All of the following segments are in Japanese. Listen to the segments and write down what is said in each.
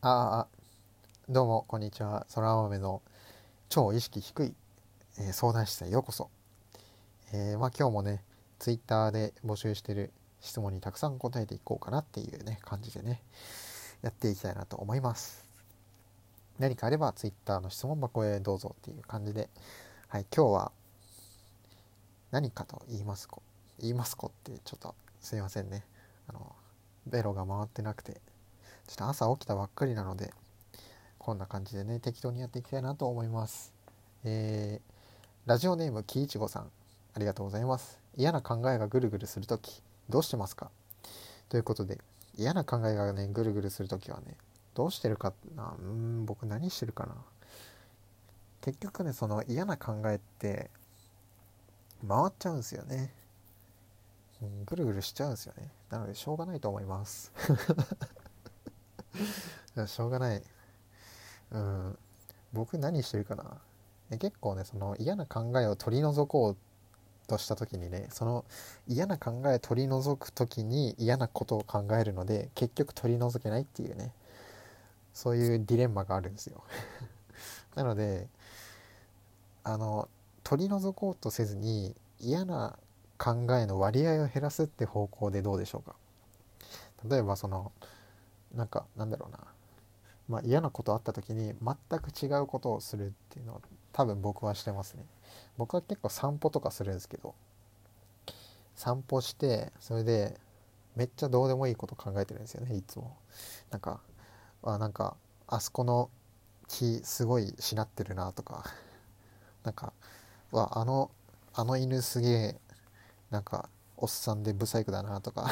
ああどうもこんにちは。そら豆の超意識低い、えー、相談室へようこそ、えー、まあ、今日もねツイッターで募集してる質問にたくさん答えていこうかなっていうね感じでねやっていきたいなと思います。何かあればツイッターの質問箱へどうぞっていう感じで。はい今日は何かと言いますこ言いますこってちょっとすいませんね。あのベロが回ってなくて。ちょっと朝起きたばっかりなのでこんな感じでね適当にやっていきたいなと思います。えー、ラジオネームきいちごさんありがとうございます。嫌な考えがぐるぐるするときどうしてますか？ということで嫌な考えがねぐるぐるするときはねどうしてるかな？うん僕何してるかな？結局ねその嫌な考えって回っちゃうんですよね、うん、ぐるぐるしちゃうんですよね。なのでしょうがないと思います。しょうがない。うん。僕何してるかな？結構ねその嫌な考えを取り除こうとした時にねその嫌な考えを取り除く時に嫌なことを考えるので結局取り除けないっていうね。そういうディレンマがあるんですよ。なのであの取り除こうとせずに嫌な考えの割合を減らすって方向でどうでしょうか？例えばそのなんかなんだろうな。まあ、嫌なことあった時に全く違うことをするっていうのは多分僕はしてますね。僕は結構散歩とかするんですけど散歩してそれでめっちゃどうでもいいこと考えてるんですよねいつも。なんかあなんかあそこの木すごいしなってるなとか。なんかわあのあの犬すげえなんかおっさんでブサイクだなとか。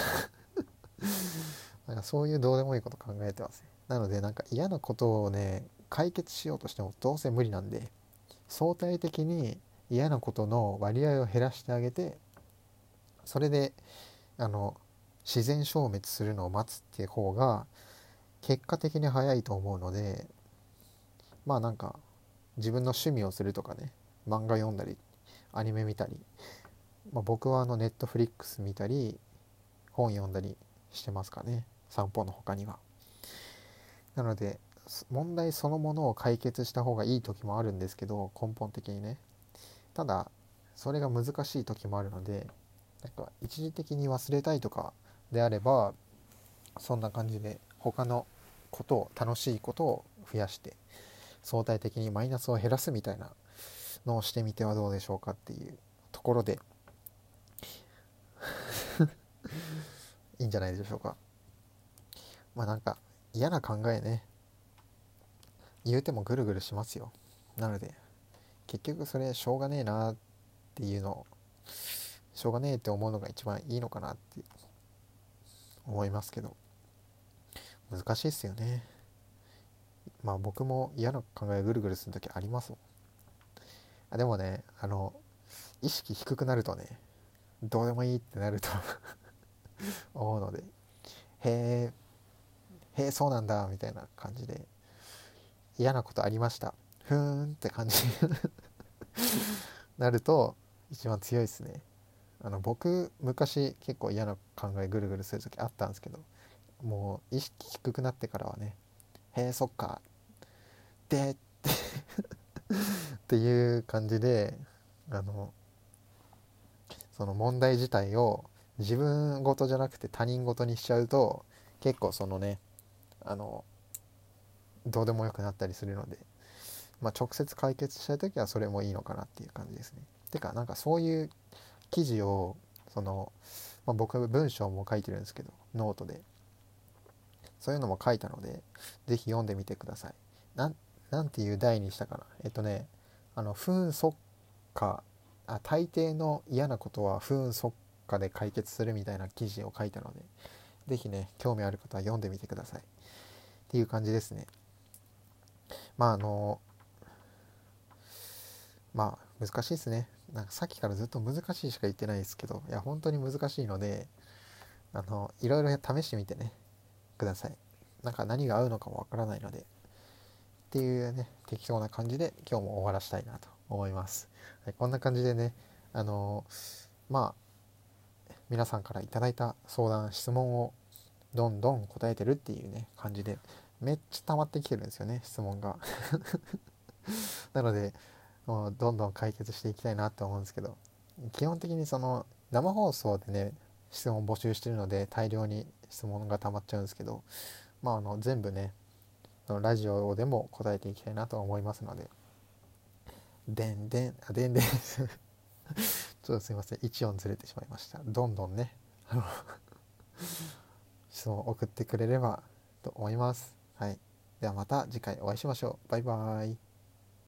なんかそういうどうでもいいこと考えてますなのでなんか嫌なことをね解決しようとしてもどうせ無理なんで相対的に嫌なことの割合を減らしてあげてそれであの自然消滅するのを待つっていう方が結果的に早いと思うのでまあなんか自分の趣味をするとかね漫画読んだりアニメ見たり、まあ、僕はあのネットフリックス見たり本読んだりしてますかね。散歩の他には。なので問題そのものを解決した方がいい時もあるんですけど根本的にね。ただそれが難しい時もあるのでなんか一時的に忘れたいとかであればそんな感じで他のことを楽しいことを増やして相対的にマイナスを減らすみたいなのをしてみてはどうでしょうかっていうところで。いいんじゃないでしょうか。まあなんか嫌な考えね。言うてもぐるぐるしますよ。なので結局それしょうがねえなっていうのをしょうがねえって思うのが一番いいのかなって思いますけど。難しいっすよね。まあ僕も嫌な考えぐるぐるする時ありますもん。あでもねあの意識低くなるとねどうでもいいってなると 思うので。へええそうなんだみたいな感じで嫌なことありました。ふーんって感じ。なると一番強いですね。あの僕昔結構嫌な考えぐるぐるする時あったんですけどもう意識低くなってからはねへえそっか。でってっていう感じであのその問題自体を自分事じゃなくて他人事にしちゃうと結構そのねあのどうでもよくなったりするので、まあ、直接解決したい時はそれもいいのかなっていう感じですね。てかなんかそういう記事をその、まあ、僕文章も書いてるんですけどノートでそういうのも書いたので是非読んでみてください。なんていう題にしたかなえっとねあの不運速化あ大抵の嫌なことは不運速化で解決するみたいな記事を書いたので是非ね興味ある方は読んでみてください。っていう感じですね。まああのまあ難しいですね。なんかさっきからずっと難しいしか言ってないですけどいや本当に難しいのであのいろいろ試してみてねください。なんか何が合うのかもわからないのでっていうね適当な感じで今日も終わらしたいなと思います、はい、こんな感じでねあのまあ皆さんから頂いた相談質問をどんどん答えてるっていうね感じでめっちゃ溜まってきてるんですよね質問が。なのでもうどんどん解決していきたいなと思うんですけど基本的にその生放送でね質問募集してるので大量に質問が溜まっちゃうんですけどまああの全部ねラジオでも答えていきたいなと思いますので。でんでんあでんでん。ちょっとすいません1音ずれてしまいました。どんどんねあの 質問を送ってくれればと思います。はい。ではまた次回お会いしましょう。バイバーイ。